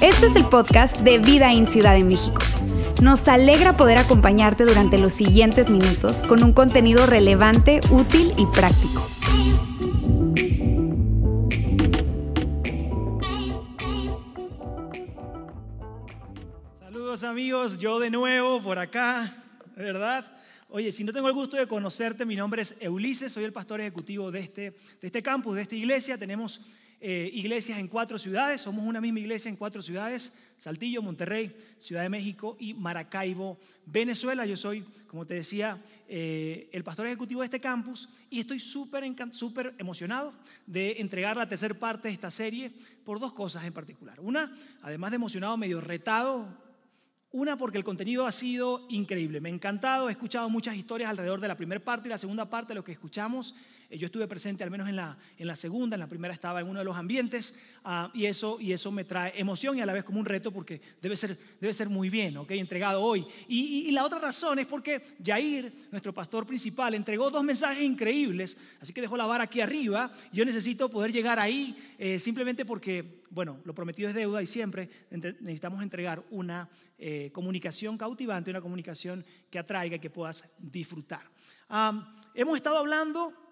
Este es el podcast de Vida en Ciudad de México. Nos alegra poder acompañarte durante los siguientes minutos con un contenido relevante, útil y práctico. Saludos amigos, yo de nuevo por acá, ¿verdad? Oye, si no tengo el gusto de conocerte, mi nombre es Ulises, soy el pastor ejecutivo de este, de este campus, de esta iglesia. Tenemos eh, iglesias en cuatro ciudades, somos una misma iglesia en cuatro ciudades, Saltillo, Monterrey, Ciudad de México y Maracaibo, Venezuela. Yo soy, como te decía, eh, el pastor ejecutivo de este campus y estoy súper súper emocionado de entregar la tercera parte de esta serie por dos cosas en particular. Una, además de emocionado, medio retado, una, porque el contenido ha sido increíble. Me ha encantado, he escuchado muchas historias alrededor de la primera parte y la segunda parte lo que escuchamos. Eh, yo estuve presente al menos en la, en la segunda, en la primera estaba en uno de los ambientes ah, y, eso, y eso me trae emoción y a la vez como un reto porque debe ser, debe ser muy bien, ¿ok? Entregado hoy. Y, la otra razón es porque Jair, nuestro pastor principal, entregó dos mensajes increíbles, así que dejó la vara aquí arriba. Yo necesito poder llegar ahí eh, simplemente porque, bueno, lo prometido es deuda y siempre necesitamos entregar una eh, comunicación cautivante, una comunicación que atraiga y que puedas disfrutar. hemos estado hablando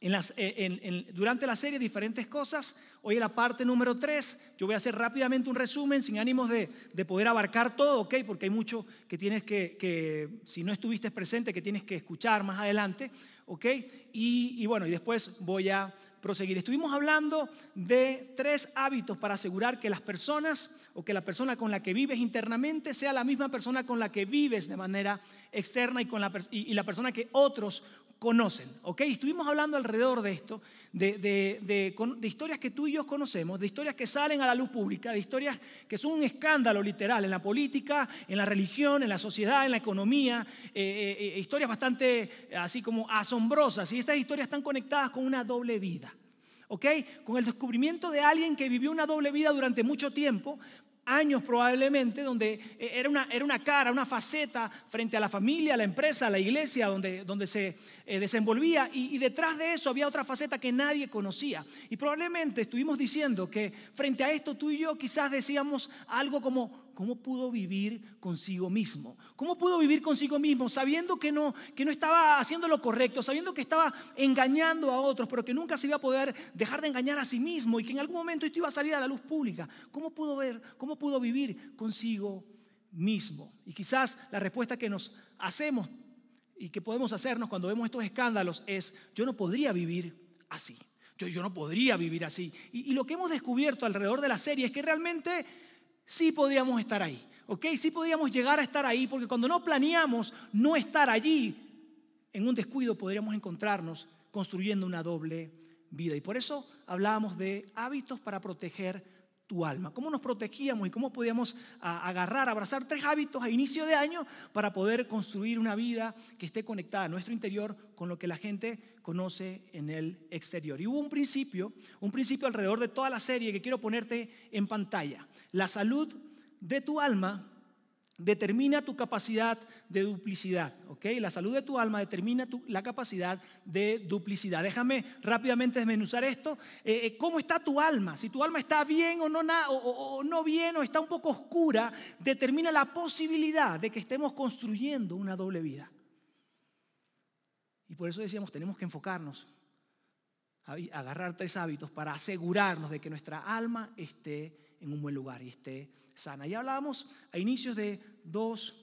eh, durante la serie diferentes cosas. Hoy en la parte número 3, yo voy a hacer rápidamente un resumen sin ánimos de, poder abarcar todo, ¿ok? Porque hay mucho que tienes que, que, si no estuviste presente, que tienes que escuchar más adelante, ¿ok? Y, y bueno, y después voy a proseguir. Estuvimos hablando de tres hábitos para asegurar que las personas o que la persona con la que vives internamente sea la misma persona con la que vives de manera externa y, con la, y la persona que otros conocen. ¿ok? Estuvimos hablando alrededor de esto, de, de, historias que tú y yo conocemos, de historias que salen a la luz pública, de historias que son un escándalo literal en la política, en la religión, en la sociedad, en la economía, eh, eh, eh, historias bastante así como asombrosas. Y estas historias están conectadas con una doble vida. ¿ok? Con el descubrimiento de alguien que vivió una doble vida durante mucho tiempo, años probablemente, donde eh, era una, era una cara, una faceta frente a la familia, a la empresa, a la iglesia, donde, donde se eh, desenvolvía y, y, detrás de eso había otra faceta que nadie conocía. Y probablemente estuvimos diciendo que frente a esto tú y yo quizás decíamos algo como, ¿Cómo pudo vivir consigo mismo? ¿Cómo pudo vivir consigo mismo sabiendo que no, que no estaba haciendo lo correcto, sabiendo que estaba engañando a otros, pero que nunca se iba a poder dejar de engañar a sí mismo y que en algún momento esto iba a salir a la luz pública? ¿Cómo pudo ver, cómo pudo vivir consigo mismo? Y quizás la respuesta que nos hacemos y que podemos hacernos cuando vemos estos escándalos es, yo no podría vivir así. Yo, yo no podría vivir así. Y, y lo que hemos descubierto alrededor de la serie es que realmente sí podríamos estar ahí. ¿Ok? Sí podríamos llegar a estar ahí porque cuando no planeamos no estar allí, en un descuido podríamos encontrarnos construyendo una doble vida. Y por eso hablábamos de hábitos para proteger tu alma. ¿Cómo nos protegíamos y cómo podíamos agarrar, abrazar tres hábitos a inicio de año para poder construir una vida que esté conectada a nuestro interior con lo que la gente conoce en el exterior? Y hubo un principio, un principio alrededor de toda la serie que quiero ponerte en pantalla. La salud de tu alma determina tu capacidad de duplicidad, ¿ok? La salud de tu alma determina tu, la capacidad de duplicidad. Déjame rápidamente desmenuzar esto. Eh, eh, ¿Cómo está tu alma? Si tu alma está bien o no, no bien o está un poco oscura, determina la posibilidad de que estemos construyendo una doble vida. Y por eso decíamos, tenemos que enfocarnos, a agarrar tres hábitos para asegurarnos de que nuestra alma esté en un buen lugar y esté sana. Ya hablábamos a inicios de dos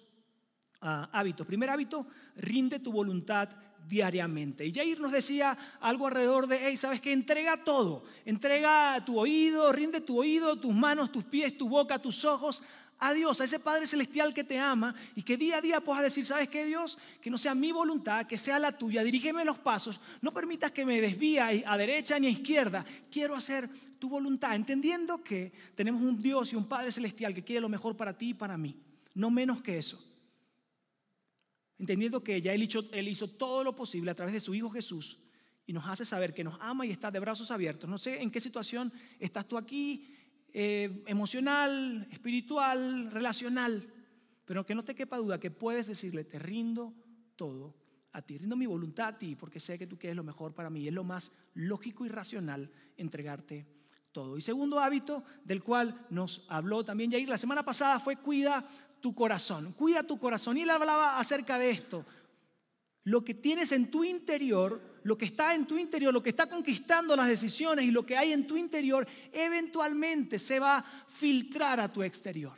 ah, hábitos. Primer hábito, rinde tu voluntad diariamente. Y Jair nos decía algo alrededor de, hey, ¿sabes qué? Entrega todo. Entrega tu oído, rinde tu oído, tus manos, tus pies, tu boca, tus ojos a Dios, a ese Padre Celestial que te ama y que día a día puedas decir, ¿sabes qué Dios? Que no sea mi voluntad, que sea la tuya, dirígeme los pasos, no permitas que me desvíe a derecha ni a izquierda, quiero hacer tu voluntad, entendiendo que tenemos un Dios y un Padre Celestial que quiere lo mejor para ti y para mí, no menos que eso. Entendiendo que ya él hizo, él hizo todo lo posible a través de su Hijo Jesús y nos hace saber que nos ama y está de brazos abiertos. No sé en qué situación estás tú aquí, eh, emocional, espiritual, relacional, pero que no te quepa duda que puedes decirle, te rindo todo a ti, rindo mi voluntad a ti porque sé que tú quieres lo mejor para mí. Es lo más lógico y racional entregarte todo. Y segundo hábito del cual nos habló también Jair la semana pasada fue cuida tu corazón, cuida tu corazón. Y él hablaba acerca de esto. Lo que tienes en tu interior, lo que está en tu interior, lo que está conquistando las decisiones y lo que hay en tu interior, eventualmente se va a filtrar a tu exterior.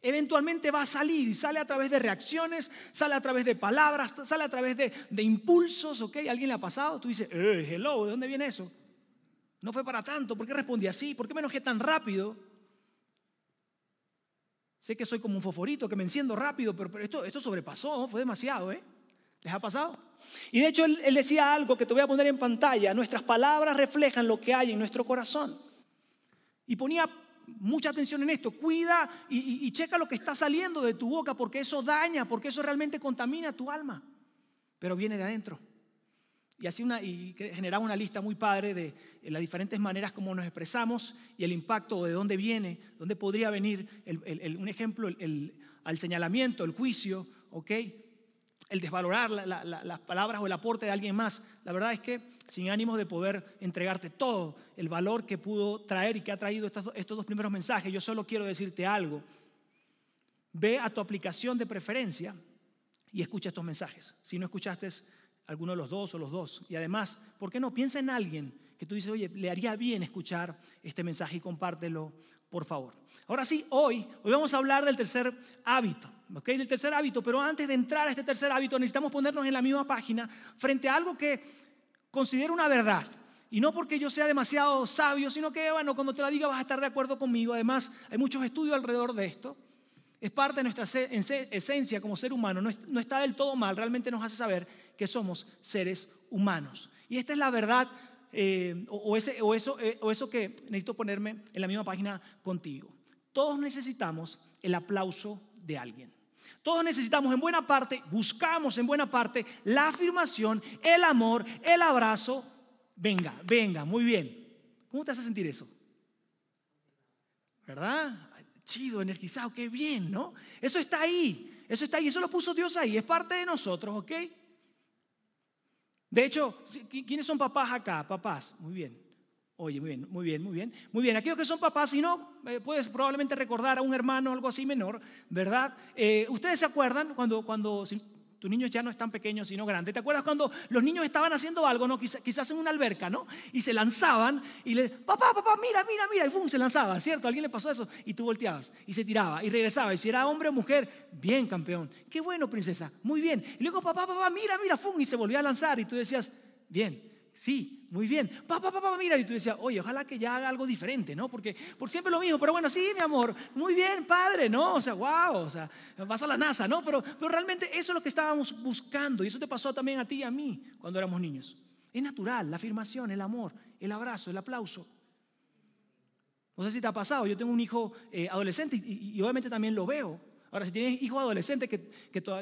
Eventualmente va a salir y sale a través de reacciones, sale a través de palabras, sale a través de, impulsos, ¿ok? ¿Alguien le ha pasado? Tú dices, eh, hello, ¿de dónde viene eso? No fue para tanto, ¿por qué respondí así? ¿Por qué me enojé tan rápido? Sé que soy como un foforito, que me enciendo rápido, pero, esto, esto sobrepasó, fue demasiado, ¿eh? ¿Les ha pasado? Y de hecho él, decía algo que te voy a poner en pantalla, nuestras palabras reflejan lo que hay en nuestro corazón. Y ponía mucha atención en esto, cuida y, checa lo que está saliendo de tu boca, porque eso daña, porque eso realmente contamina tu alma, pero viene de adentro. Y así una, y generaba una lista muy padre de las diferentes maneras como nos expresamos y el impacto de dónde viene, dónde podría venir un ejemplo, el, al señalamiento, el juicio, ¿ok? El desvalorar las palabras o el aporte de alguien más. La verdad es que sin ánimos de poder entregarte todo el valor que pudo traer y que ha traído estos, estos dos primeros mensajes, yo solo quiero decirte algo. Ve a tu aplicación de preferencia y escucha estos mensajes. Si no escuchaste alguno de los dos o los dos. Y además, ¿por qué no? Piensa en alguien que tú dices, oye, le haría bien escuchar este mensaje y compártelo, por favor. Ahora sí, hoy, hoy vamos a hablar del tercer hábito, ¿ok? Del tercer hábito, pero antes de entrar a este tercer hábito necesitamos ponernos en la misma página frente a algo que considero una verdad. Y no porque yo sea demasiado sabio, sino que, bueno, cuando te la diga vas a estar de acuerdo conmigo. Además, hay muchos estudios alrededor de esto. Es parte de nuestra esencia como ser humano. No está del todo mal. Realmente nos hace saber que somos seres humanos. Y esta es la verdad eh, o, ese, o, eso, eh, o eso que necesito ponerme en la misma página contigo. Todos necesitamos el aplauso de alguien. Todos necesitamos en buena parte, buscamos en buena parte la afirmación, el amor, el abrazo. Venga, venga, muy bien. ¿Cómo te hace sentir eso? ¿Verdad? Chido, energizado, qué bien, ¿no? Eso está ahí, eso está ahí, eso lo puso Dios ahí, es parte de nosotros, ¿ok? De hecho, ¿quiénes son papás acá? Papás, muy bien. Oye, muy bien, muy bien, muy bien. Muy bien, aquellos que son papás, si no, eh, puedes probablemente recordar a un hermano algo así menor, ¿verdad? Eh, Ustedes se acuerdan cuando, cuando tus niños ya no están pequeños, sino grandes. ¿Te acuerdas cuando los niños estaban haciendo algo, no? Quizás, en una alberca, ¿no? Y se lanzaban y le, papá, papá, mira, mira, mira, y ¡pum! se lanzaba, ¿cierto? ¿A alguien le pasó eso? Y tú volteabas y se tiraba y regresaba. Y si era hombre o mujer, bien, campeón. Qué bueno, princesa, muy bien. Y luego, papá, papá, mira, mira, ¡pum! Y se volvía a lanzar y tú decías, bien, Sí, muy bien. Papá, papá, mira. Y tú decías, oye, ojalá que ya haga algo diferente, ¿no? Porque por siempre lo mismo. Pero bueno, sí, mi amor. Muy bien, padre, ¿no? O sea, wow. O sea, vas a la NASA, ¿no? Pero, pero realmente eso es lo que estábamos buscando. Y eso te pasó también a ti y a mí cuando éramos niños. Es natural, la afirmación, el amor, el abrazo, el aplauso. No sé si te ha pasado. Yo tengo un hijo eh, adolescente y obviamente también lo veo. Ahora, si tienes hijos adolescentes que,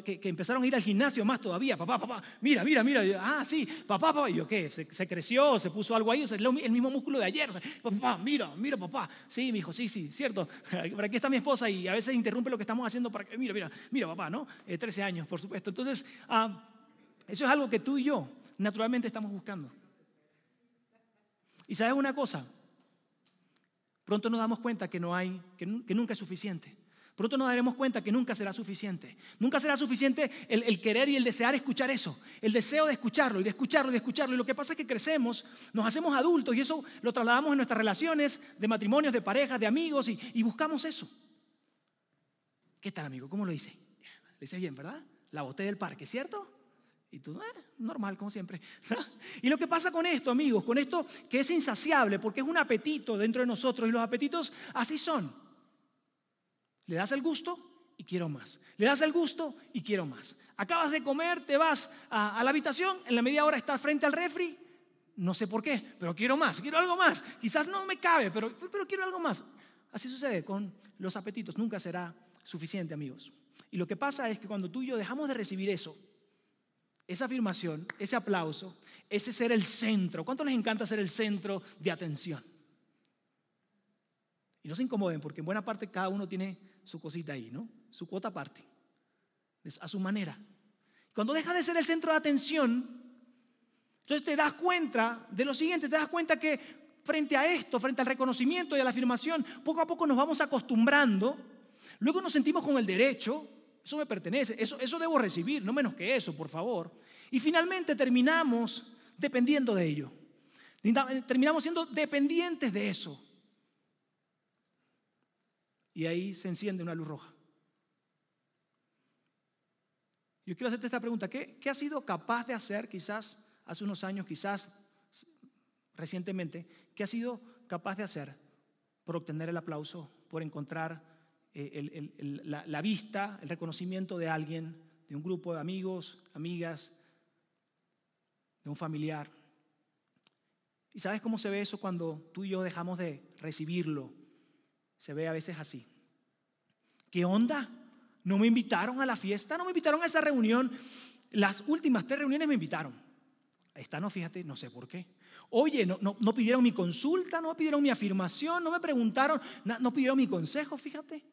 que, empezaron a ir al gimnasio más todavía, papá, papá, mira, mira, mira, ah, sí, papá, papá, y yo qué, se, creció, se puso algo ahí, o sea, el mismo músculo de ayer, papá, mira, mira, papá, sí, mi hijo, sí, sí, cierto, por aquí está mi esposa y a veces interrumpe lo que estamos haciendo para que, mira, mira, mira, papá, ¿no? 13 eh, años, por supuesto. Entonces, ah, eso es algo que tú y yo naturalmente estamos buscando. Y sabes una cosa, pronto nos damos cuenta que no hay, que nunca es suficiente. Pronto nos daremos cuenta que nunca será suficiente. Nunca será suficiente el, querer y el desear escuchar eso. El deseo de escucharlo y de escucharlo y de escucharlo. Y lo que pasa es que crecemos, nos hacemos adultos y eso lo trasladamos en nuestras relaciones de matrimonios, de parejas, de amigos y, buscamos eso. ¿Qué tal, amigo? ¿Cómo lo hice? Le hice bien, ¿verdad? La boté del parque, ¿cierto? Y tú, eh, normal, como siempre. y lo que pasa con esto, amigos, con esto que es insaciable, porque es un apetito dentro de nosotros y los apetitos así son. Le das el gusto y quiero más. Le das el gusto y quiero más. Acabas de comer, te vas a, la habitación, en la media hora estás frente al refri. No sé por qué, pero quiero más, quiero algo más. Quizás no me cabe, pero, pero quiero algo más. Así sucede con los apetitos. Nunca será suficiente, amigos. Y lo que pasa es que cuando tú y yo dejamos de recibir eso, esa afirmación, ese aplauso, ese ser el centro. ¿Cuánto les encanta ser el centro de atención? Y no se incomoden porque en buena parte cada uno tiene su cosita ahí, ¿no? Su cuota aparte, a su manera. Cuando dejas de ser el centro de atención, entonces te das cuenta de lo siguiente, te das cuenta que frente a esto, frente al reconocimiento y a la afirmación, poco a poco nos vamos acostumbrando, luego nos sentimos con el derecho, eso me pertenece, eso, eso debo recibir, no menos que eso, por favor. Y finalmente terminamos dependiendo de ello. Terminamos siendo dependientes de eso. Y ahí se enciende una luz roja. Yo quiero hacerte esta pregunta. ¿Qué, ¿Qué has sido capaz de hacer quizás hace unos años, quizás recientemente, qué has sido capaz de hacer por obtener el aplauso, por encontrar eh, la, la vista, el reconocimiento de alguien, de un grupo de amigos, amigas, de un familiar? ¿Y sabes cómo se ve eso cuando tú y yo dejamos de recibirlo? Se ve a veces así. ¿Qué onda? ¿No me invitaron a la fiesta? ¿No me invitaron a esa reunión? Las últimas tres reuniones me invitaron. Esta no, fíjate, no sé por qué. Oye, no, no, pidieron mi consulta, no pidieron mi afirmación, no me preguntaron, no, pidieron mi consejo, fíjate.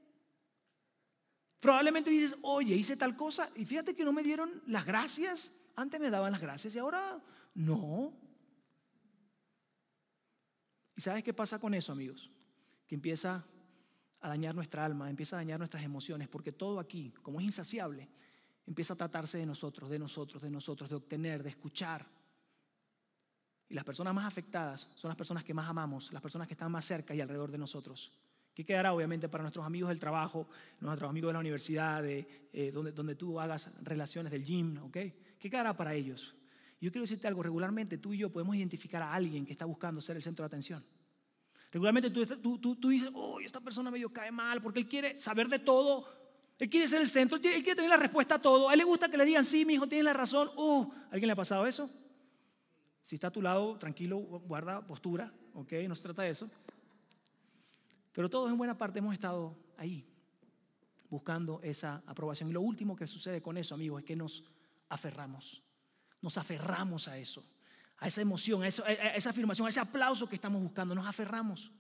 Probablemente dices, oye, hice tal cosa y fíjate que no me dieron las gracias. Antes me daban las gracias y ahora no. ¿Y sabes qué pasa con eso, amigos? Que empieza a dañar nuestra alma, empieza a dañar nuestras emociones, porque todo aquí, como es insaciable, empieza a tratarse de nosotros, de nosotros, de nosotros, de obtener, de escuchar. Y las personas más afectadas son las personas que más amamos, las personas que están más cerca y alrededor de nosotros. ¿Qué quedará obviamente para nuestros amigos del trabajo, nuestros amigos de la universidad, de, eh, donde, donde tú hagas relaciones del gym? ¿ok? ¿Qué quedará para ellos? Yo quiero decirte algo, regularmente tú y yo podemos identificar a alguien que está buscando ser el centro de atención. Regularmente tú, tú, tú, dices, oh, esta persona medio cae mal porque él quiere saber de todo, él quiere ser el centro, él quiere, tener la respuesta a todo, a él le gusta que le digan, sí, mi hijo, tienes la razón. Uh, ¿Alguien le ha pasado eso? Si está a tu lado, tranquilo, guarda postura, ¿ok? No se trata de eso. Pero todos en buena parte hemos estado ahí, buscando esa aprobación. Y lo último que sucede con eso, amigos, es que nos aferramos. Nos aferramos a eso a esa emoción, a, esa afirmación, a ese aplauso que estamos buscando. Nos aferramos.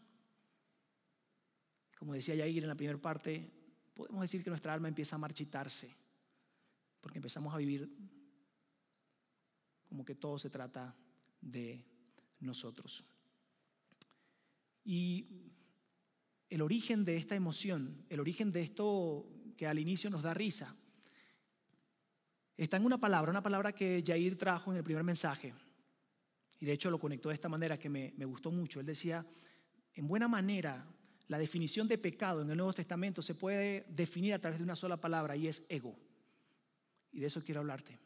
Como decía Yair en la primera parte, podemos decir que nuestra alma empieza a marchitarse, porque empezamos a vivir como que todo se trata de nosotros. Y el origen de esta emoción, el origen de esto que al inicio nos da risa, está en una palabra, una palabra que Jair trajo en el primer mensaje, y de hecho lo conectó de esta manera que me, gustó mucho. Él decía, en buena manera, la definición de pecado en el Nuevo Testamento se puede definir a través de una sola palabra y es ego. Y de eso quiero hablarte.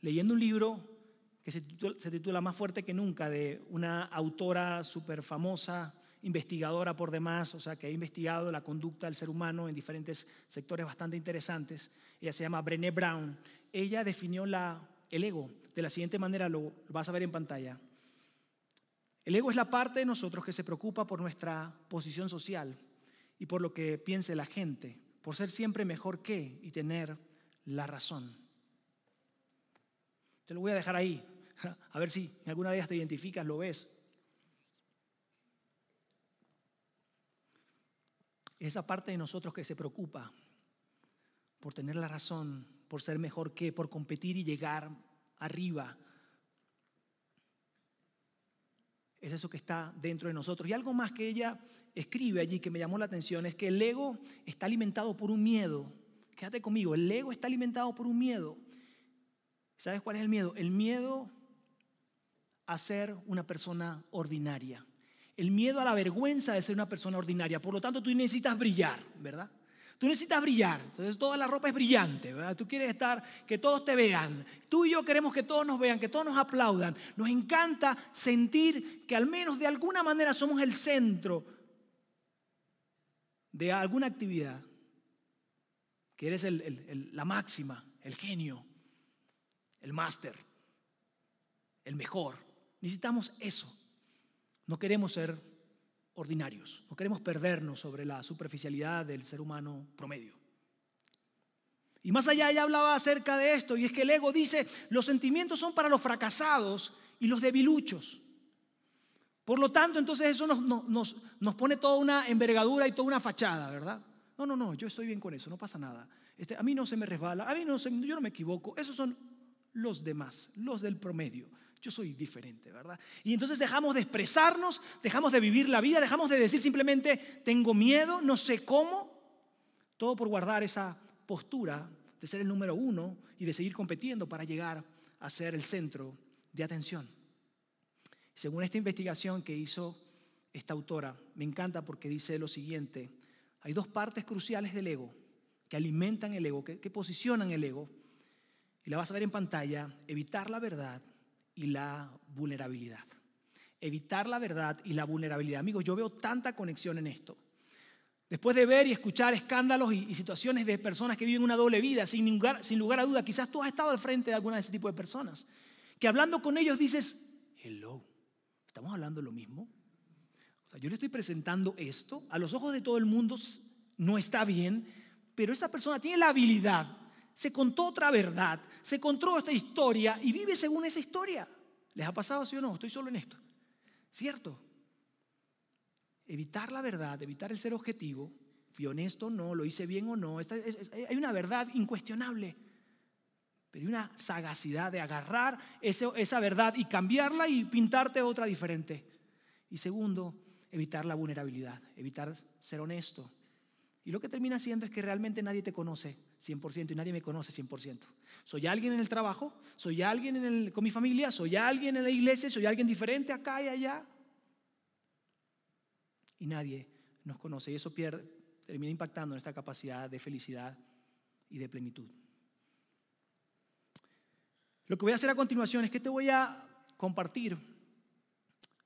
Leyendo un libro que se titula, Más fuerte que nunca, de una autora súper famosa, investigadora por demás, o sea, que ha investigado la conducta del ser humano en diferentes sectores bastante interesantes. Ella se llama Brené Brown. Ella definió la el ego de la siguiente manera, lo vas a ver en pantalla. El ego es la parte de nosotros que se preocupa por nuestra posición social y por lo que piense la gente, por ser siempre mejor que y tener la razón. Te lo voy a dejar ahí, a ver si en alguna de ellas te identificas, lo ves. Esa parte de nosotros que se preocupa por tener la razón, por ser mejor que, por competir y llegar arriba. Es eso que está dentro de nosotros. Y algo más que ella escribe allí que me llamó la atención es que el ego está alimentado por un miedo. Quédate conmigo, el ego está alimentado por un miedo. ¿Sabes cuál es el miedo? El miedo a ser una persona ordinaria. El miedo a la vergüenza de ser una persona ordinaria. Por lo tanto, tú necesitas brillar, ¿verdad? Tú necesitas brillar, entonces toda la ropa es brillante, ¿verdad? Tú quieres estar, que todos te vean. Tú y yo queremos que todos nos vean, que todos nos aplaudan. Nos encanta sentir que al menos de alguna manera somos el centro de alguna actividad, que eres la máxima, el genio, el máster, el mejor. Necesitamos eso. No queremos ser ordinarios. No queremos perdernos sobre la superficialidad del ser humano promedio. Y más allá ella hablaba acerca de esto, y es que el ego dice, los sentimientos son para los fracasados y los debiluchos. Por lo tanto, entonces eso nos, nos, nos pone toda una envergadura y toda una fachada, ¿verdad? No, no, no, yo estoy bien con eso, no pasa nada. Este, a mí no se me resbala, a mí no se, yo no me equivoco. Esos son los demás, los del promedio. Yo soy diferente, ¿verdad? Y entonces dejamos de expresarnos, dejamos de vivir la vida, dejamos de decir simplemente tengo miedo, no sé cómo. Todo por guardar esa postura de ser el número uno y de seguir compitiendo para llegar a ser el centro de atención. Según esta investigación que hizo esta autora, me encanta porque dice lo siguiente, hay dos partes cruciales del ego que alimentan el ego, que, posicionan el ego, y la vas a ver en pantalla, evitar la verdad y la vulnerabilidad. Evitar la verdad y la vulnerabilidad. Amigos, yo veo tanta conexión en esto. Después de ver y escuchar escándalos y, situaciones de personas que viven una doble vida, sin lugar, sin lugar a duda, quizás tú has estado al frente de alguna de ese tipo de personas, que hablando con ellos dices, hello, ¿estamos hablando lo mismo? O sea, yo le estoy presentando esto, a los ojos de todo el mundo no está bien, pero esa persona tiene la habilidad, se contó otra verdad, se contó esta historia y vive según esa historia. ¿Les ha pasado, sí o no? Estoy solo en esto. ¿Cierto? Evitar la verdad, evitar el ser objetivo, fui honesto, no, lo hice bien o no. hay una verdad incuestionable, pero hay una sagacidad de agarrar esa verdad y cambiarla y pintarte otra diferente. Y segundo, evitar la vulnerabilidad, evitar ser honesto, y lo que termina siendo es que realmente nadie te conoce 100% y nadie me conoce 100%. Soy alguien en el trabajo, soy alguien con mi familia, soy alguien en la iglesia, soy alguien diferente acá y allá. Y nadie nos conoce y eso termina impactando nuestra capacidad de felicidad y de plenitud. Lo que voy a hacer a continuación es que te voy a compartir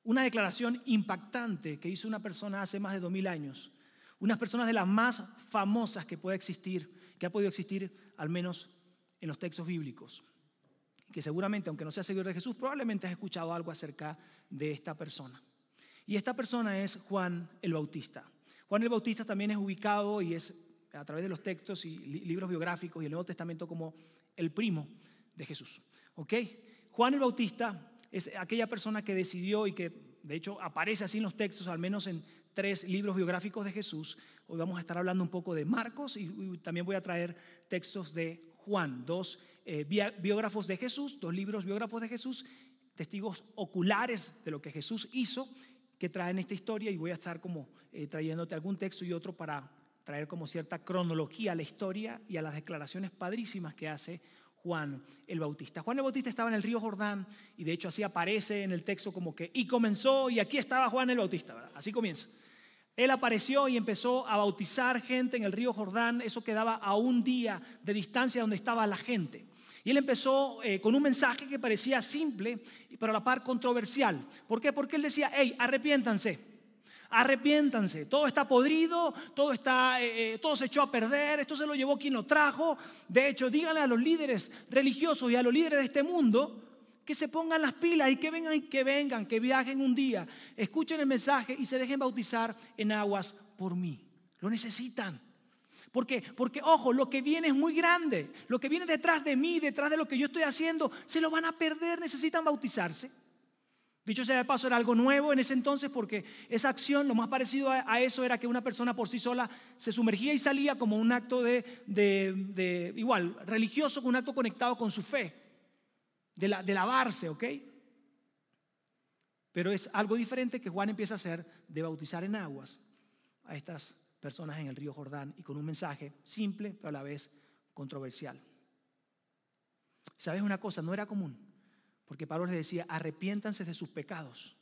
una declaración impactante que hizo una persona hace más de dos mil años unas personas de las más famosas que puede existir, que ha podido existir al menos en los textos bíblicos. Que seguramente, aunque no sea seguidor de Jesús, probablemente has escuchado algo acerca de esta persona. Y esta persona es Juan el Bautista. Juan el Bautista también es ubicado y es a través de los textos y libros biográficos y el Nuevo Testamento como el primo de Jesús. ¿Ok? Juan el Bautista es aquella persona que decidió y que de hecho aparece así en los textos, al menos en tres libros biográficos de Jesús. Hoy vamos a estar hablando un poco de Marcos y, también voy a traer textos de Juan, dos eh, biógrafos de Jesús, dos libros biógrafos de Jesús, testigos oculares de lo que Jesús hizo que traen esta historia y voy a estar como eh, trayéndote algún texto y otro para traer como cierta cronología a la historia y a las declaraciones padrísimas que hace Juan el Bautista. Juan el Bautista estaba en el río Jordán y de hecho así aparece en el texto como que y comenzó y aquí estaba Juan el Bautista, así comienza. Él apareció y empezó a bautizar gente en el río Jordán. Eso quedaba a un día de distancia donde estaba la gente. Y él empezó eh, con un mensaje que parecía simple, pero a la par controversial. ¿Por qué? Porque él decía, hey, arrepiéntanse. Arrepiéntanse, todo está podrido, todo, está, eh, eh, todo se echó a perder, esto se lo llevó quien lo trajo. De hecho, díganle a los líderes religiosos y a los líderes de este mundo que se pongan las pilas y que vengan y que vengan, que viajen un día, escuchen el mensaje y se dejen bautizar en aguas por mí. Lo necesitan. Porque, porque, ojo, lo que viene es muy grande. Lo que viene detrás de mí, detrás de lo que yo estoy haciendo, se lo van a perder, necesitan bautizarse. Dicho sea de paso, era algo nuevo en ese entonces porque esa acción, lo más parecido a, eso era que una persona por sí sola se sumergía y salía como un acto de, de igual, religioso, un acto conectado con su fe de, la, de lavarse, ¿ok? Pero es algo diferente que Juan empieza a hacer de bautizar en aguas a estas personas en el río Jordán y con un mensaje simple, pero a la vez controversial. ¿Sabes una cosa? No era común, porque Pablo les decía, arrepiéntanse de sus pecados.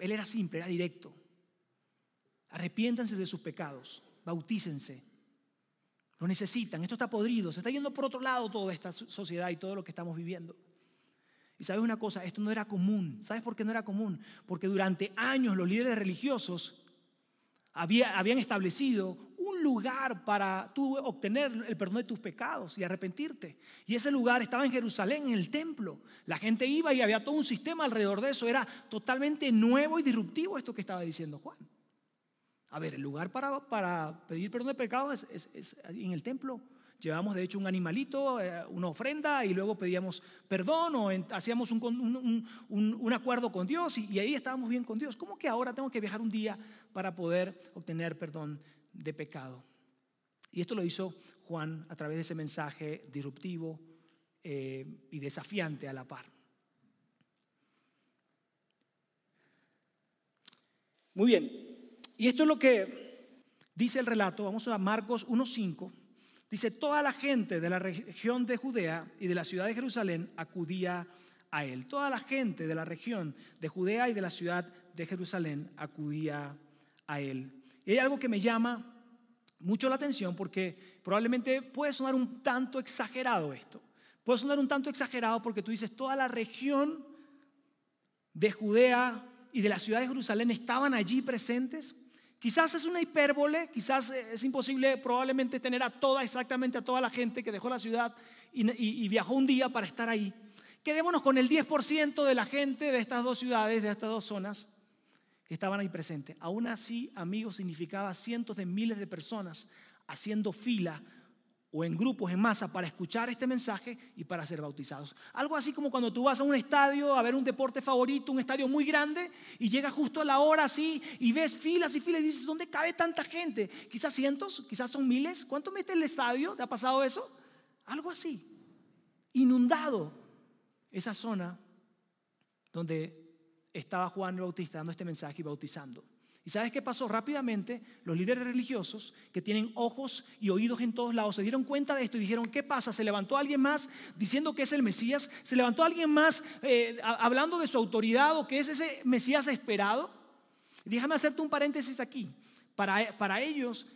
Él era simple, era directo. Arrepiéntanse de sus pecados, bautícense lo necesitan. Esto está podrido. Se está yendo por otro lado toda esta sociedad y todo lo que estamos viviendo. Y sabes una cosa, esto no era común. ¿Sabes por qué no era común? Porque durante años los líderes religiosos habían establecido un lugar para tú obtener el perdón de tus pecados y arrepentirte. Y ese lugar estaba en Jerusalén, en el templo. La gente iba y había todo un sistema alrededor de eso. Era totalmente nuevo y disruptivo esto que estaba diciendo Juan. A ver, el lugar para, para pedir perdón de pecados es, en el templo. Llevamos de hecho un animalito, eh, una ofrenda y luego pedíamos perdón o hacíamos un, un, acuerdo con Dios y, y, ahí estábamos bien con Dios. ¿Cómo que ahora tengo que viajar un día para poder obtener perdón de pecado? Y esto lo hizo Juan a través de ese mensaje disruptivo eh, y desafiante a la par. Muy bien, y esto es lo que dice el relato, vamos a Marcos 1.5, dice, toda la gente de la región de Judea y de la ciudad de Jerusalén acudía a él. Toda la gente de la región de Judea y de la ciudad de Jerusalén acudía a él. Y hay algo que me llama mucho la atención porque probablemente puede sonar un tanto exagerado esto. Puede sonar un tanto exagerado porque tú dices, toda la región de Judea y de la ciudad de Jerusalén estaban allí presentes. Quizás es una hipérbole, quizás es imposible probablemente tener a toda, exactamente a toda la gente que dejó la ciudad y, viajó un día para estar ahí. Quedémonos con el 10% de la gente de estas dos ciudades, de estas dos zonas, estaban ahí presentes. Aún así, amigos, significaba cientos de miles de personas haciendo fila o en grupos, en masa, para escuchar este mensaje y para ser bautizados. Algo así como cuando tú vas a un estadio a ver un deporte favorito, un estadio muy grande, y llega justo a la hora así, y ves filas y filas, y dices, ¿dónde cabe tanta gente? Quizás cientos, quizás son miles. ¿Cuánto mete el estadio? ¿Te ha pasado eso? Algo así. Inundado esa zona donde estaba Juan Bautista dando este mensaje y bautizando. ¿Y sabes qué pasó? Rápidamente los líderes religiosos que tienen ojos y oídos en todos lados se dieron cuenta de esto y dijeron, ¿qué pasa? ¿Se levantó alguien más diciendo que es el Mesías? ¿Se levantó alguien más eh, hablando de su autoridad o que es ese Mesías esperado? déjame hacerte un paréntesis aquí. Para, para ellos,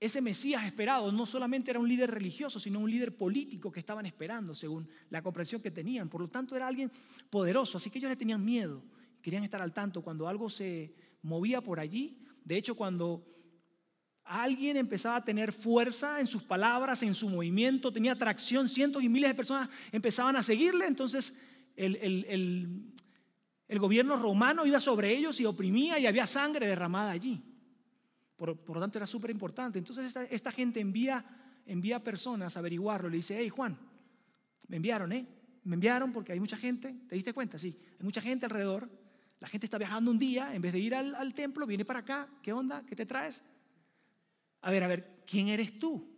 ese Mesías esperado no solamente era un líder religioso, sino un líder político que estaban esperando según la comprensión que tenían. Por lo tanto, era alguien poderoso, así que ellos le tenían miedo. Querían estar al tanto cuando algo se movía por allí. De hecho, cuando alguien empezaba a tener fuerza en sus palabras, en su movimiento, tenía tracción, cientos y miles de personas empezaban a seguirle, entonces el, gobierno romano iba sobre ellos y oprimía y había sangre derramada allí. Por, lo tanto era súper importante. Entonces esta, gente envía, envía personas a averiguarlo. Le dice, hey Juan, me enviaron, ¿eh? Me enviaron porque hay mucha gente, ¿te diste cuenta? Sí, hay mucha gente alrededor la gente está viajando un día, en vez de ir al, templo, viene para acá. ¿Qué onda? ¿Qué te traes? A ver, a ver, ¿quién eres tú?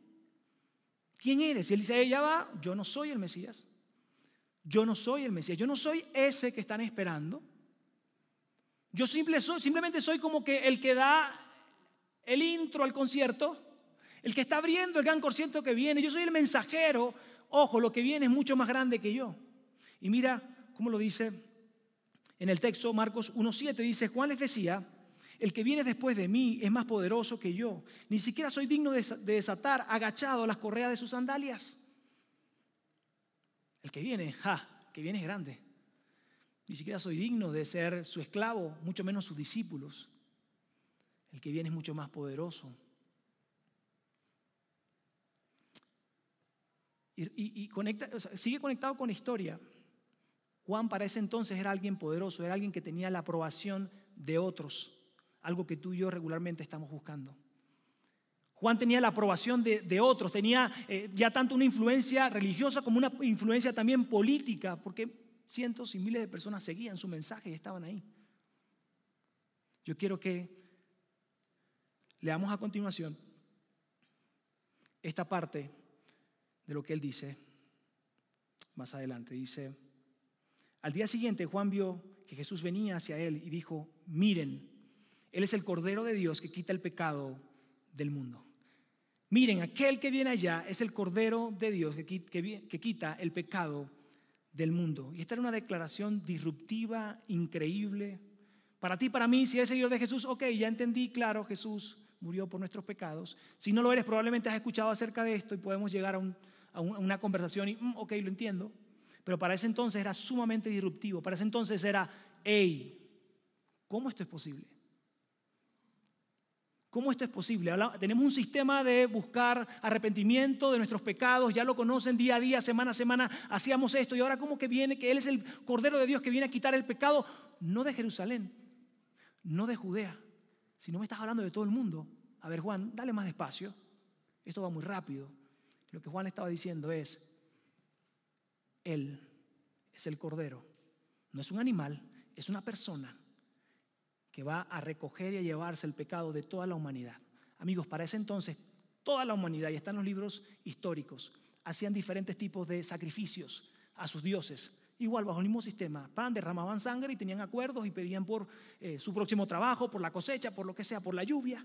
¿Quién eres? Y él dice, ella va, yo no soy el Mesías. Yo no soy el Mesías. Yo no soy ese que están esperando. Yo simplemente soy como que el que da el intro al concierto, el que está abriendo el gran concierto que viene. Yo soy el mensajero. Ojo, lo que viene es mucho más grande que yo. Y mira cómo lo dice en el texto Marcos 1.7 dice, Juan les decía, el que viene después de mí es más poderoso que yo. Ni siquiera soy digno de desatar agachado las correas de sus sandalias. El que viene, ja, el que viene es grande. Ni siquiera soy digno de ser su esclavo, mucho menos sus discípulos. El que viene es mucho más poderoso. Y, sigue conectado con la historia. Juan para ese entonces era alguien poderoso, era alguien que tenía la aprobación de otros, algo que tú y yo regularmente estamos buscando. Juan tenía la aprobación de, otros, tenía eh, ya tanto una influencia religiosa como una influencia también política, porque cientos y miles de personas seguían su mensaje y estaban ahí. Yo quiero que leamos a continuación esta parte de lo que él dice más adelante. Dice, al día siguiente Juan vio que Jesús venía hacia él y dijo, miren, Él es el Cordero de Dios que quita el pecado del mundo. Miren, aquel que viene allá es el Cordero de Dios que, quita el pecado del mundo. Y esta era una declaración disruptiva, increíble. Para ti, para mí, si eres seguidor de Jesús, ok, ya entendí, claro, Jesús murió por nuestros pecados. Si no lo eres, probablemente has escuchado acerca de esto y podemos llegar a, una conversación y, mm, ok, lo entiendo. Pero para ese entonces era sumamente disruptivo. Para ese entonces era, hey, ¿cómo esto es posible? ¿Cómo esto es posible? Tenemos un sistema de buscar arrepentimiento de nuestros pecados, ya lo conocen día a día, semana a semana, hacíamos esto y ahora ¿cómo que viene que Él es el Cordero de Dios que viene a quitar el pecado, no de Jerusalén, no de Judea, sino me estás hablando de todo el mundo. A ver Juan, dale más despacio, esto va muy rápido. Lo que Juan estaba diciendo es, él es el Cordero. No es un animal, es una persona que va a recoger y a llevarse el pecado de toda la humanidad. Amigos, para ese entonces toda la humanidad, y están los libros históricos, hacían diferentes tipos de sacrificios a sus dioses. Igual, bajo el mismo sistema. Pan, derramaban sangre y tenían acuerdos y pedían por eh, su próximo trabajo, por la cosecha, por lo que sea, por la lluvia.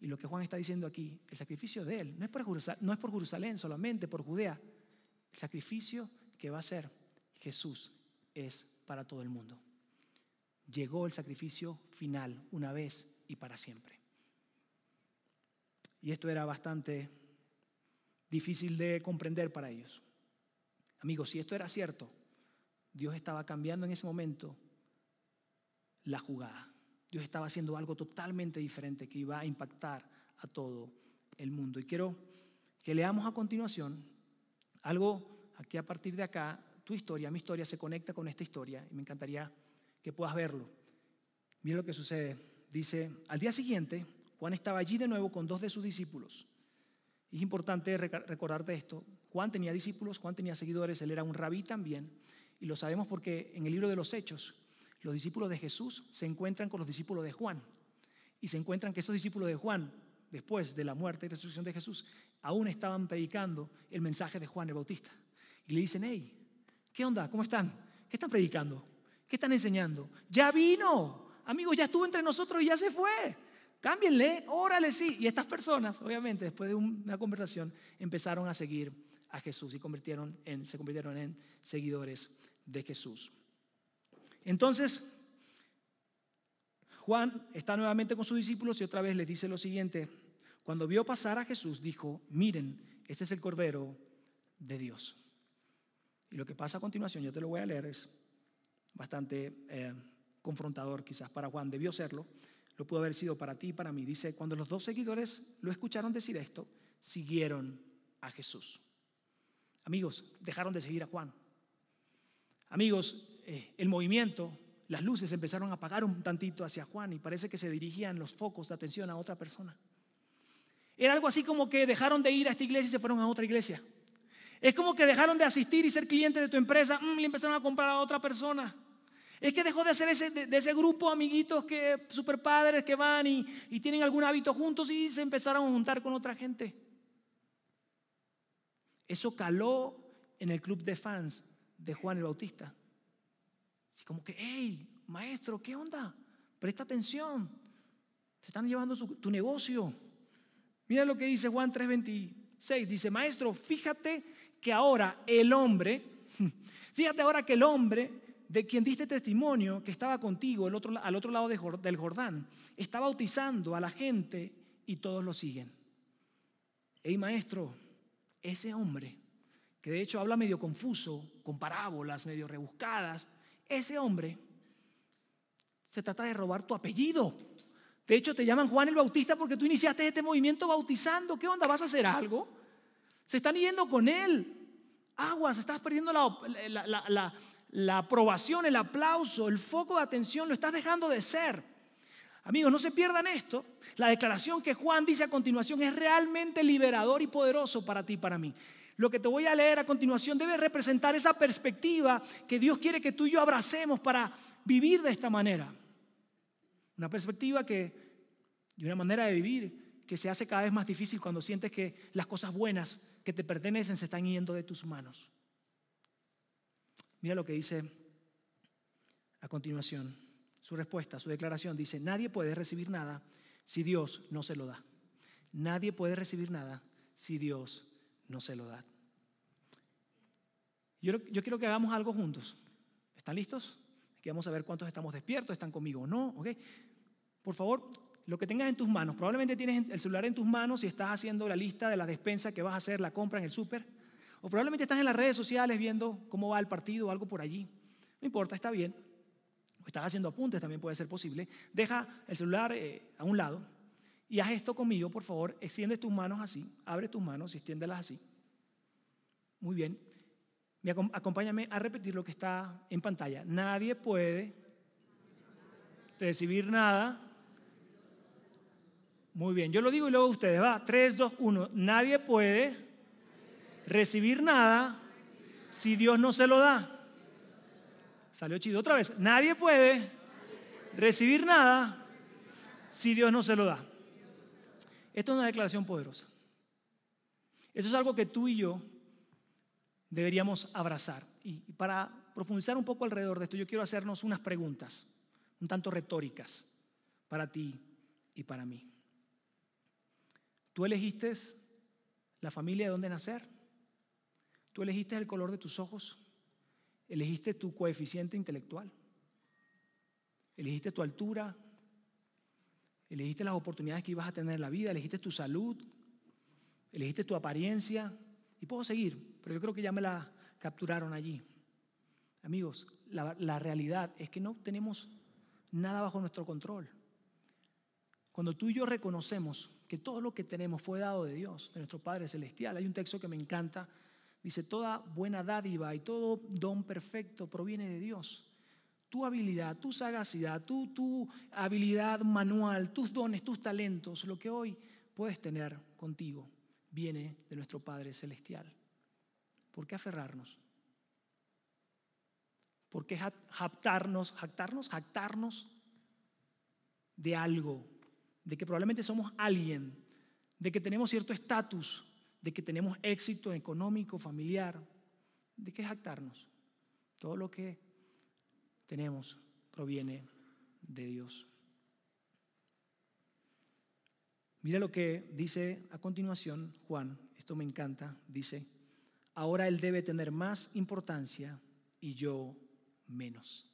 Y lo que Juan está diciendo aquí, el sacrificio de él, no es por Jerusalén solamente, por Judea. El sacrificio que va a ser Jesús es para todo el mundo. Llegó el sacrificio final una vez y para siempre. Y esto era bastante difícil de comprender para ellos. Amigos, si esto era cierto, Dios estaba cambiando en ese momento la jugada. Dios estaba haciendo algo totalmente diferente que iba a impactar a todo el mundo. Y quiero que leamos a continuación algo aquí a partir de acá, tu historia, mi historia se conecta con esta historia y me encantaría que puedas verlo. Mira lo que sucede. Dice, al día siguiente, Juan estaba allí de nuevo con dos de sus discípulos. es importante recordarte esto. Juan tenía discípulos, Juan tenía seguidores, él era un rabí también. Y lo sabemos porque en el libro de los Hechos, los discípulos de Jesús se encuentran con los discípulos de Juan. Y se encuentran que esos discípulos de Juan, después de la muerte y resurrección de Jesús, aún estaban predicando el mensaje de Juan el Bautista. Y le dicen, hey, ¿qué onda? ¿Cómo están? ¿Qué están predicando? ¿Qué están enseñando? Ya vino. Amigos, ya estuvo entre nosotros y ya se fue. Cámbienle, órale, sí. Y estas personas, obviamente, después de una conversación, empezaron a seguir a Jesús y se convirtieron en seguidores de Jesús. Entonces, Juan está nuevamente con sus discípulos y otra vez les dice lo siguiente. Cuando vio pasar a Jesús, dijo, miren, este es el Cordero de Dios. Y lo que pasa a continuación, yo te lo voy a leer, es bastante eh, confrontador quizás para Juan, debió serlo, lo pudo haber sido para ti y para mí. Dice, cuando los dos seguidores lo escucharon decir esto, siguieron a Jesús. Amigos, dejaron de seguir a Juan. Amigos, eh, el movimiento, las luces empezaron a apagar un tantito hacia Juan y parece que se dirigían los focos de atención a otra persona. Era algo así como que dejaron de ir a esta iglesia y se fueron a otra iglesia. Es como que dejaron de asistir y ser clientes de tu empresa mm, y empezaron a comprar a otra persona. Es que dejó de ser ese, de, ese grupo amiguitos que super padres que van y, tienen algún hábito juntos y se empezaron a juntar con otra gente. Eso caló en el club de fans de Juan el Bautista. Así como que, hey, maestro, ¿qué onda? Presta atención. Se están llevando tu negocio. Mira lo que dice Juan 3:26. Dice, maestro, fíjate que ahora el hombre, fíjate ahora que el hombre de quien diste testimonio que estaba contigo al otro lado del Jordán, está bautizando a la gente y todos lo siguen. Hey maestro, ese hombre, que de hecho habla medio confuso, con parábolas medio rebuscadas, ese hombre se trata de robar tu apellido. De hecho, te llaman Juan el Bautista porque tú iniciaste este movimiento bautizando. ¿Qué onda? ¿Vas a hacer algo? Se están yendo con él. Aguas, estás perdiendo la, la aprobación, el aplauso, el foco de atención, lo estás dejando de ser. Amigos, no se pierdan esto. La declaración que Juan dice a continuación es realmente liberador y poderoso para ti y para mí. Lo que te voy a leer a continuación debe representar esa perspectiva que Dios quiere que tú y yo abracemos para vivir de esta manera. Una perspectiva que, de una manera de vivir que se hace cada vez más difícil cuando sientes que las cosas buenas que te pertenecen se están yendo de tus manos. Mira lo que dice a continuación. Su respuesta, su declaración dice, nadie puede recibir nada si Dios no se lo da. Nadie puede recibir nada si Dios no se lo da. Yo, yo quiero que hagamos algo juntos. ¿Están listos? Aquí vamos a ver cuántos estamos despiertos, están conmigo o no. ¿ok? Por favor, lo que tengas en tus manos, probablemente tienes el celular en tus manos y estás haciendo la lista de la despensa que vas a hacer, la compra en el súper. O probablemente estás en las redes sociales viendo cómo va el partido o algo por allí. No importa, está bien. Estás haciendo apuntes, también puede ser posible. Deja el celular eh, a un lado y haz esto conmigo, por favor. Extiende tus manos así, abre tus manos y extiéndelas así. Muy bien. Acompáñame a repetir lo que está en pantalla. Nadie puede recibir nada. Muy bien, yo lo digo y luego ustedes, va. 3, 2, 1. Nadie puede recibir nada si Dios no se lo da. Salió chido otra vez. Nadie puede recibir nada si Dios no se lo da. Esto es una declaración poderosa. Eso es algo que tú y yo deberíamos abrazar. Y para profundizar un poco alrededor de esto, yo quiero hacernos unas preguntas, un tanto retóricas, para ti y para mí. ¿Tú elegiste la familia de dónde nacer? ¿Tú elegiste el color de tus ojos? ¿Elegiste tu coeficiente intelectual? ¿Elegiste tu altura? ¿Elegiste las oportunidades que ibas a tener en la vida? ¿Elegiste tu salud? ¿Elegiste tu apariencia? Y puedo seguir, pero yo creo que ya me la capturaron allí. Amigos, la, la realidad es que no tenemos nada bajo nuestro control. Cuando tú y yo reconocemos que todo lo que tenemos fue dado de Dios, de nuestro Padre Celestial, hay un texto que me encanta, dice, toda buena dádiva y todo don perfecto proviene de Dios. Tu habilidad, tu sagacidad, tu, tu habilidad manual, tus dones, tus talentos, lo que hoy puedes tener contigo, viene de nuestro Padre Celestial. ¿Por qué aferrarnos? ¿Por qué jactarnos, jactarnos, jactarnos de algo? De que probablemente somos alguien, de que tenemos cierto estatus, de que tenemos éxito económico, familiar. ¿De qué jactarnos? Todo lo que tenemos proviene de Dios. Mira lo que dice a continuación Juan, esto me encanta, dice, ahora él debe tener más importancia y yo menos.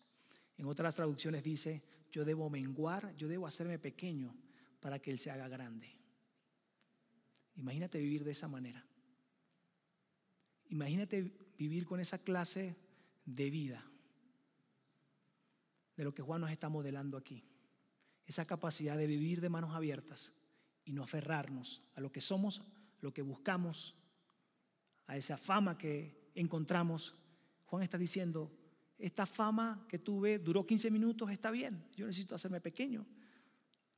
En otras traducciones dice, yo debo menguar, yo debo hacerme pequeño para que Él se haga grande. Imagínate vivir de esa manera. Imagínate vivir con esa clase de vida de lo que Juan nos está modelando aquí. Esa capacidad de vivir de manos abiertas y no aferrarnos a lo que somos, lo que buscamos, a esa fama que encontramos. Juan está diciendo, esta fama que tuve duró 15 minutos, está bien. Yo necesito hacerme pequeño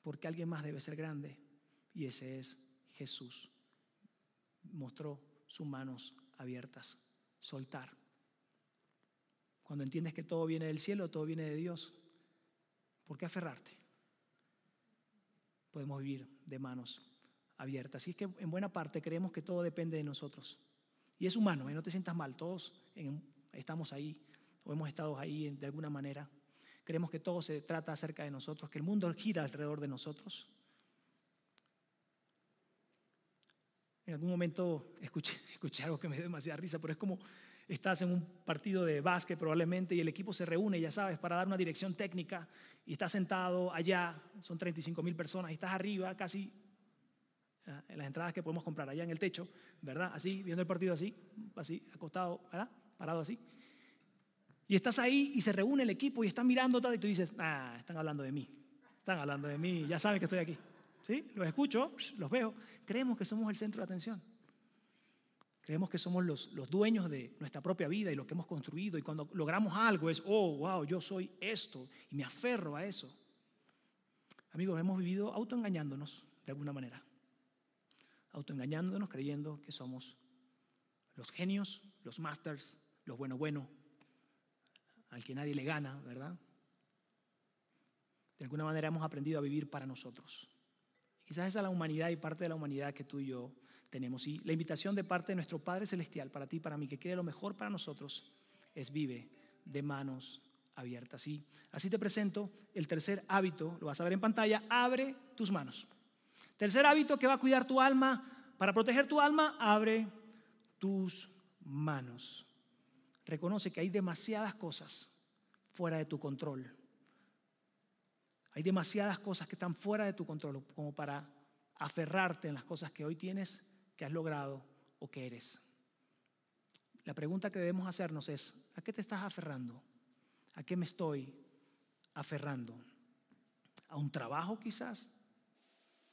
porque alguien más debe ser grande. Y ese es Jesús. Mostró sus manos abiertas. Soltar. Cuando entiendes que todo viene del cielo, todo viene de Dios, ¿por qué aferrarte? Podemos vivir de manos abiertas. Así es que en buena parte creemos que todo depende de nosotros. Y es humano, ¿eh? no te sientas mal, todos estamos ahí o hemos estado ahí de alguna manera. Creemos que todo se trata acerca de nosotros, que el mundo gira alrededor de nosotros. En algún momento escuché, escuché algo que me dio demasiada risa, pero es como estás en un partido de básquet probablemente y el equipo se reúne, ya sabes, para dar una dirección técnica y estás sentado allá, son 35 mil personas, y estás arriba casi en las entradas que podemos comprar allá en el techo, ¿verdad? Así, viendo el partido así, así, acostado, ¿verdad? Parado así. Y estás ahí y se reúne el equipo y están mirando y tú dices, ah, están hablando de mí, están hablando de mí, ya saben que estoy aquí. ¿Sí? Los escucho, los veo. Creemos que somos el centro de atención. Creemos que somos los, los dueños de nuestra propia vida y lo que hemos construido. Y cuando logramos algo es, oh, wow, yo soy esto y me aferro a eso. Amigos, hemos vivido autoengañándonos de alguna manera. Autoengañándonos creyendo que somos los genios, los masters, los bueno bueno, al que nadie le gana, ¿verdad? De alguna manera hemos aprendido a vivir para nosotros. Quizás esa es la humanidad y parte de la humanidad que tú y yo tenemos. Y la invitación de parte de nuestro Padre Celestial para ti para mí, que quiere lo mejor para nosotros, es vive de manos abiertas. Y así te presento el tercer hábito, lo vas a ver en pantalla, abre tus manos. Tercer hábito que va a cuidar tu alma, para proteger tu alma, abre tus manos. Reconoce que hay demasiadas cosas fuera de tu control. Hay demasiadas cosas que están fuera de tu control como para aferrarte en las cosas que hoy tienes, que has logrado o que eres. La pregunta que debemos hacernos es, ¿a qué te estás aferrando? ¿A qué me estoy aferrando? ¿A un trabajo quizás?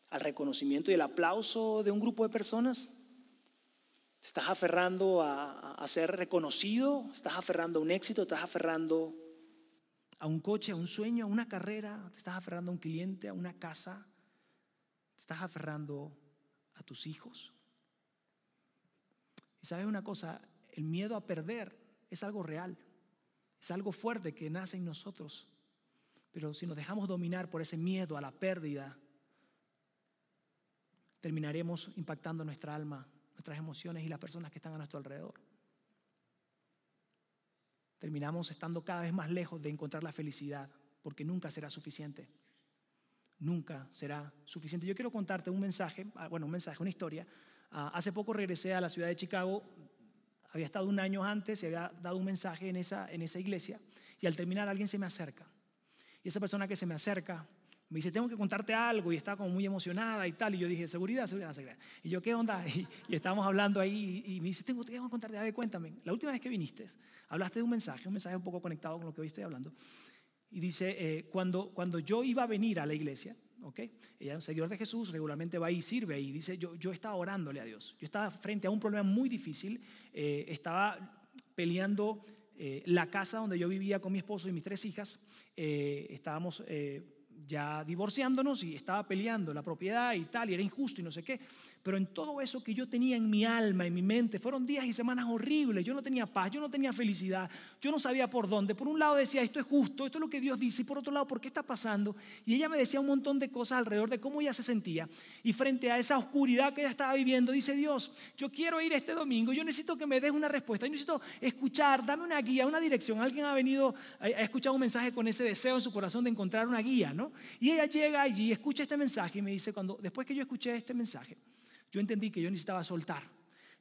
¿Al reconocimiento y el aplauso de un grupo de personas? ¿Te estás aferrando a, ser reconocido? ¿Estás aferrando a un éxito? ¿Estás aferrando a un coche, a un sueño, a una carrera? ¿Te estás aferrando a un cliente, a una casa? ¿Te estás aferrando a tus hijos? Y sabes una cosa, el miedo a perder es algo real, es algo fuerte que nace en nosotros. Pero si nos dejamos dominar por ese miedo a la pérdida, terminaremos impactando nuestra alma, nuestras emociones y las personas que están a nuestro alrededor. Terminamos estando cada vez más lejos de encontrar la felicidad, porque nunca será suficiente. Nunca será suficiente. Yo quiero contarte un mensaje, ah, bueno, un mensaje, una historia. Ah, hace poco regresé a la ciudad de Chicago, había estado un año antes y había dado un mensaje en esa, en esa iglesia, y al terminar alguien se me acerca. Y esa persona que se me acerca me dice, tengo que contarte algo y estaba como muy emocionada y tal. Y yo dije, seguridad, seguridad, seguridad. Y yo, ¿qué onda? Y, y estábamos hablando ahí y, me dice, tengo, que contarte, a ver, cuéntame. La última vez que viniste, hablaste de un mensaje, un mensaje un poco conectado con lo que hoy estoy hablando. Y dice, eh, cuando, cuando yo iba a venir a la iglesia, ¿ok? Ella es un seguidor de Jesús, regularmente va y sirve ahí. Dice, yo, yo estaba orándole a Dios. Yo estaba frente a un problema muy difícil. Eh, estaba peleando eh, la casa donde yo vivía con mi esposo y mis tres hijas. estábamos ya divorciándonos y estaba peleando la propiedad y tal, y era injusto y no sé qué. Pero en todo eso que yo tenía en mi alma, en mi mente, fueron días y semanas horribles. Yo no tenía paz, yo no tenía felicidad, yo no sabía por dónde. Por un lado decía, esto es justo, esto es lo que Dios dice, y por otro lado, ¿por qué está pasando? Y ella me decía un montón de cosas alrededor de cómo ella se sentía. Y frente a esa oscuridad que ella estaba viviendo, dice Dios, yo quiero ir este domingo, yo necesito que me des una respuesta, yo necesito escuchar, dame una guía, una dirección. Alguien ha venido, ha escuchado un mensaje con ese deseo en su corazón de encontrar una guía, ¿no? Y ella llega allí, escucha este mensaje y me dice, cuando, después que yo escuché este mensaje, yo entendí que yo necesitaba soltar.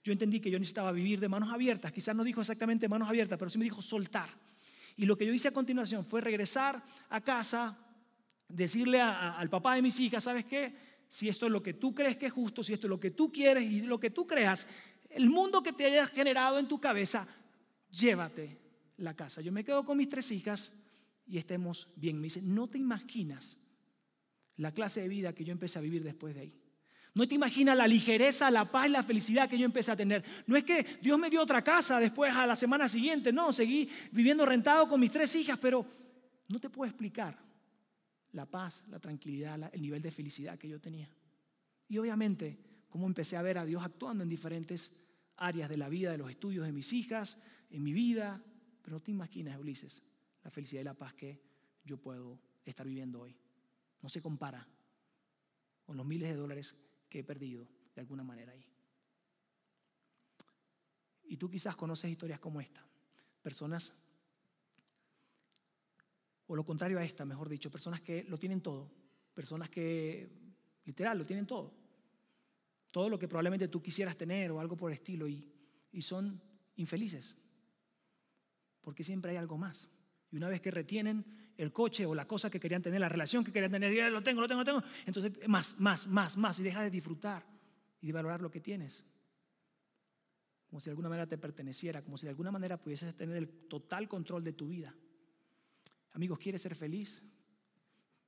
Yo entendí que yo necesitaba vivir de manos abiertas. Quizás no dijo exactamente manos abiertas, pero sí me dijo soltar. Y lo que yo hice a continuación fue regresar a casa, decirle al papá de mis hijas, ¿sabes qué? Si esto es lo que tú crees que es justo, si esto es lo que tú quieres y lo que tú creas, el mundo que te hayas generado en tu cabeza, llévate la casa. Yo me quedo con mis tres hijas y estemos bien. Me dice, no te imaginas la clase de vida que yo empecé a vivir después de ahí. No te imaginas la ligereza, la paz, la felicidad que yo empecé a tener. No es que Dios me dio otra casa después a la semana siguiente, no, seguí viviendo rentado con mis tres hijas, pero no te puedo explicar la paz, la tranquilidad, el nivel de felicidad que yo tenía. Y obviamente, cómo empecé a ver a Dios actuando en diferentes áreas de la vida, de los estudios de mis hijas, en mi vida. Pero no te imaginas, Ulises, la felicidad y la paz que yo puedo estar viviendo hoy. No se compara con los miles de dólares que he perdido de alguna manera ahí. Y tú quizás conoces historias como esta. Personas, o lo contrario a esta, mejor dicho, personas que lo tienen todo. Personas que literal lo tienen todo. Todo lo que probablemente tú quisieras tener o algo por el estilo y, y son infelices. Porque siempre hay algo más. Y una vez que retienen el coche o la cosa que querían tener, la relación que querían tener, ya lo tengo, lo tengo, lo tengo, entonces más, más, más, más, y dejas de disfrutar y de valorar lo que tienes. Como si de alguna manera te perteneciera, como si de alguna manera pudieses tener el total control de tu vida. Amigos, ¿quieres ser feliz?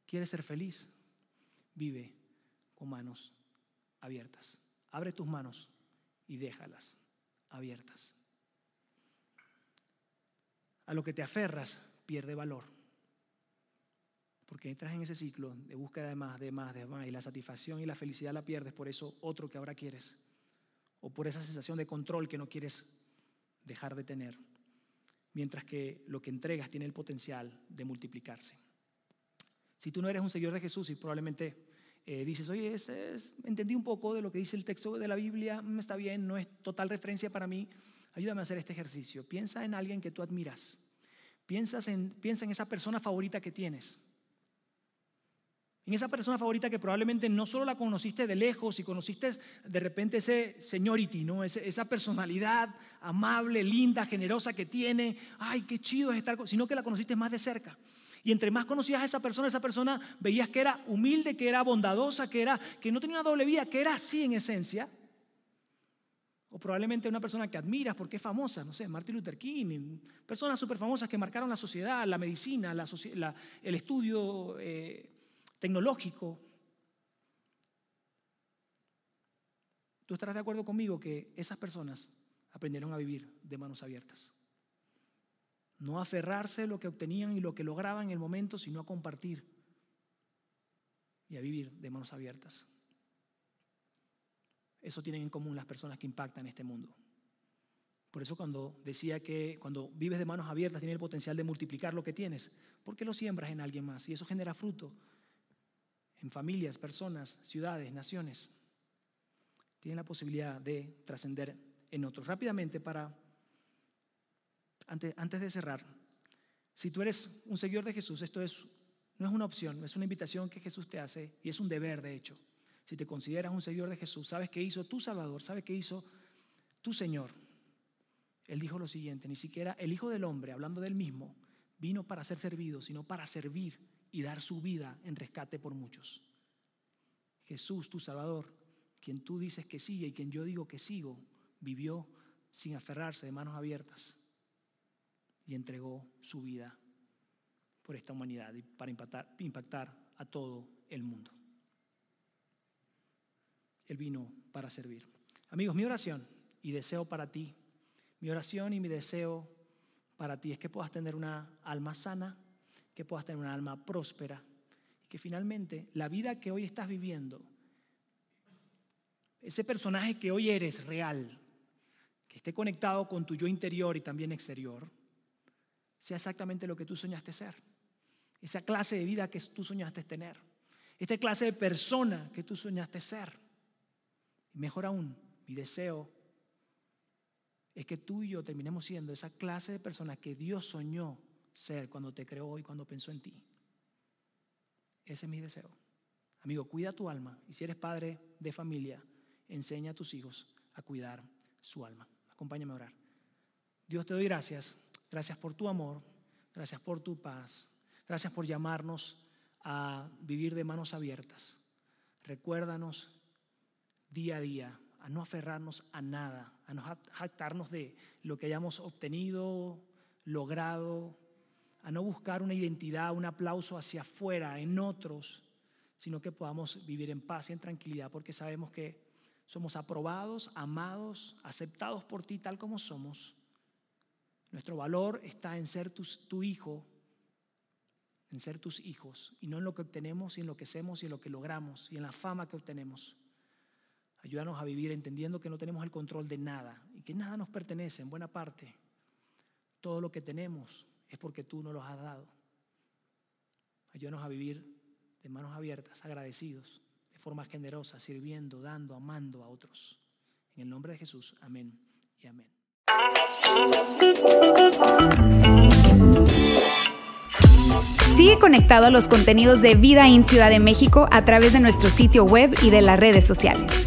¿Quieres ser feliz? Vive con manos abiertas. Abre tus manos y déjalas abiertas. A lo que te aferras pierde valor. Porque entras en ese ciclo de búsqueda de más, de más, de más, y la satisfacción y la felicidad la pierdes por eso otro que ahora quieres, o por esa sensación de control que no quieres dejar de tener, mientras que lo que entregas tiene el potencial de multiplicarse. Si tú no eres un seguidor de Jesús y probablemente eh, dices, oye, entendí un poco de lo que dice el texto de la Biblia, mm, está bien, no es total referencia para mí, ayúdame a hacer este ejercicio. Piensa en alguien que tú admiras. Piensas en, piensa en esa persona favorita que tienes. En esa persona favorita que probablemente no solo la conociste de lejos y conociste de repente ese seniority, ¿no? esa personalidad amable, linda, generosa que tiene. Ay, qué chido es estar, sino que la conociste más de cerca. Y entre más conocías a esa persona, esa persona veías que era humilde, que era bondadosa, que, era, que no tenía una doble vida, que era así en esencia. O probablemente una persona que admiras porque es famosa, no sé, Martin Luther King, personas súper famosas que marcaron la sociedad, la medicina, el estudio eh, tecnológico. ¿Tú estarás de acuerdo conmigo que esas personas aprendieron a vivir de manos abiertas? No aferrarse a lo que obtenían y lo que lograban en el momento, sino a compartir y a vivir de manos abiertas. Eso tienen en común las personas que impactan este mundo. Por eso cuando decía que cuando vives de manos abiertas tiene el potencial de multiplicar lo que tienes, porque lo siembras en alguien más y eso genera fruto en familias, personas, ciudades, naciones. tienen la posibilidad de trascender en otros. Rápidamente, para, antes, antes de cerrar, si tú eres un seguidor de Jesús, esto es, no es una opción, es una invitación que Jesús te hace y es un deber, de hecho. Si te consideras un seguidor de Jesús, sabes que hizo tu Salvador, sabes que hizo tu Señor. Él dijo lo siguiente, ni siquiera el Hijo del Hombre, hablando del mismo, vino para ser servido, sino para servir y dar su vida en rescate por muchos. Jesús, tu Salvador, quien tú dices que sigue y quien yo digo que sigo, vivió sin aferrarse de manos abiertas y entregó su vida por esta humanidad y para impactar a todo el mundo. Él vino para servir. Amigos, mi oración y deseo para ti, mi oración y mi deseo para ti es que puedas tener una alma sana, que puedas tener una alma próspera y que finalmente la vida que hoy estás viviendo, ese personaje que hoy eres real, que esté conectado con tu yo interior y también exterior, sea exactamente lo que tú soñaste ser. Esa clase de vida que tú soñaste tener. Esta clase de persona que tú soñaste ser. Mejor aún, mi deseo es que tú y yo terminemos siendo esa clase de persona que Dios soñó ser cuando te creó y cuando pensó en ti. Ese es mi deseo. Amigo, cuida tu alma y si eres padre de familia, enseña a tus hijos a cuidar su alma. Acompáñame a orar. Dios te doy gracias. Gracias por tu amor. Gracias por tu paz. Gracias por llamarnos a vivir de manos abiertas. Recuérdanos día a día a no aferrarnos a nada, a no jactarnos de lo que hayamos obtenido, logrado, a no buscar una identidad, un aplauso hacia afuera, en otros, sino que podamos vivir en paz y en tranquilidad, porque sabemos que somos aprobados, amados, aceptados por ti tal como somos. Nuestro valor está en ser tu hijo, en ser tus hijos, y no en lo que obtenemos y en lo que hacemos y en lo que logramos y en la fama que obtenemos. Ayúdanos a vivir entendiendo que no tenemos el control de nada y que nada nos pertenece en buena parte. Todo lo que tenemos es porque tú nos lo has dado. Ayúdanos a vivir de manos abiertas, agradecidos, de forma generosa, sirviendo, dando, amando a otros. En el nombre de Jesús, amén y amén. Sigue conectado a los contenidos de Vida en Ciudad de México a través de nuestro sitio web y de las redes sociales.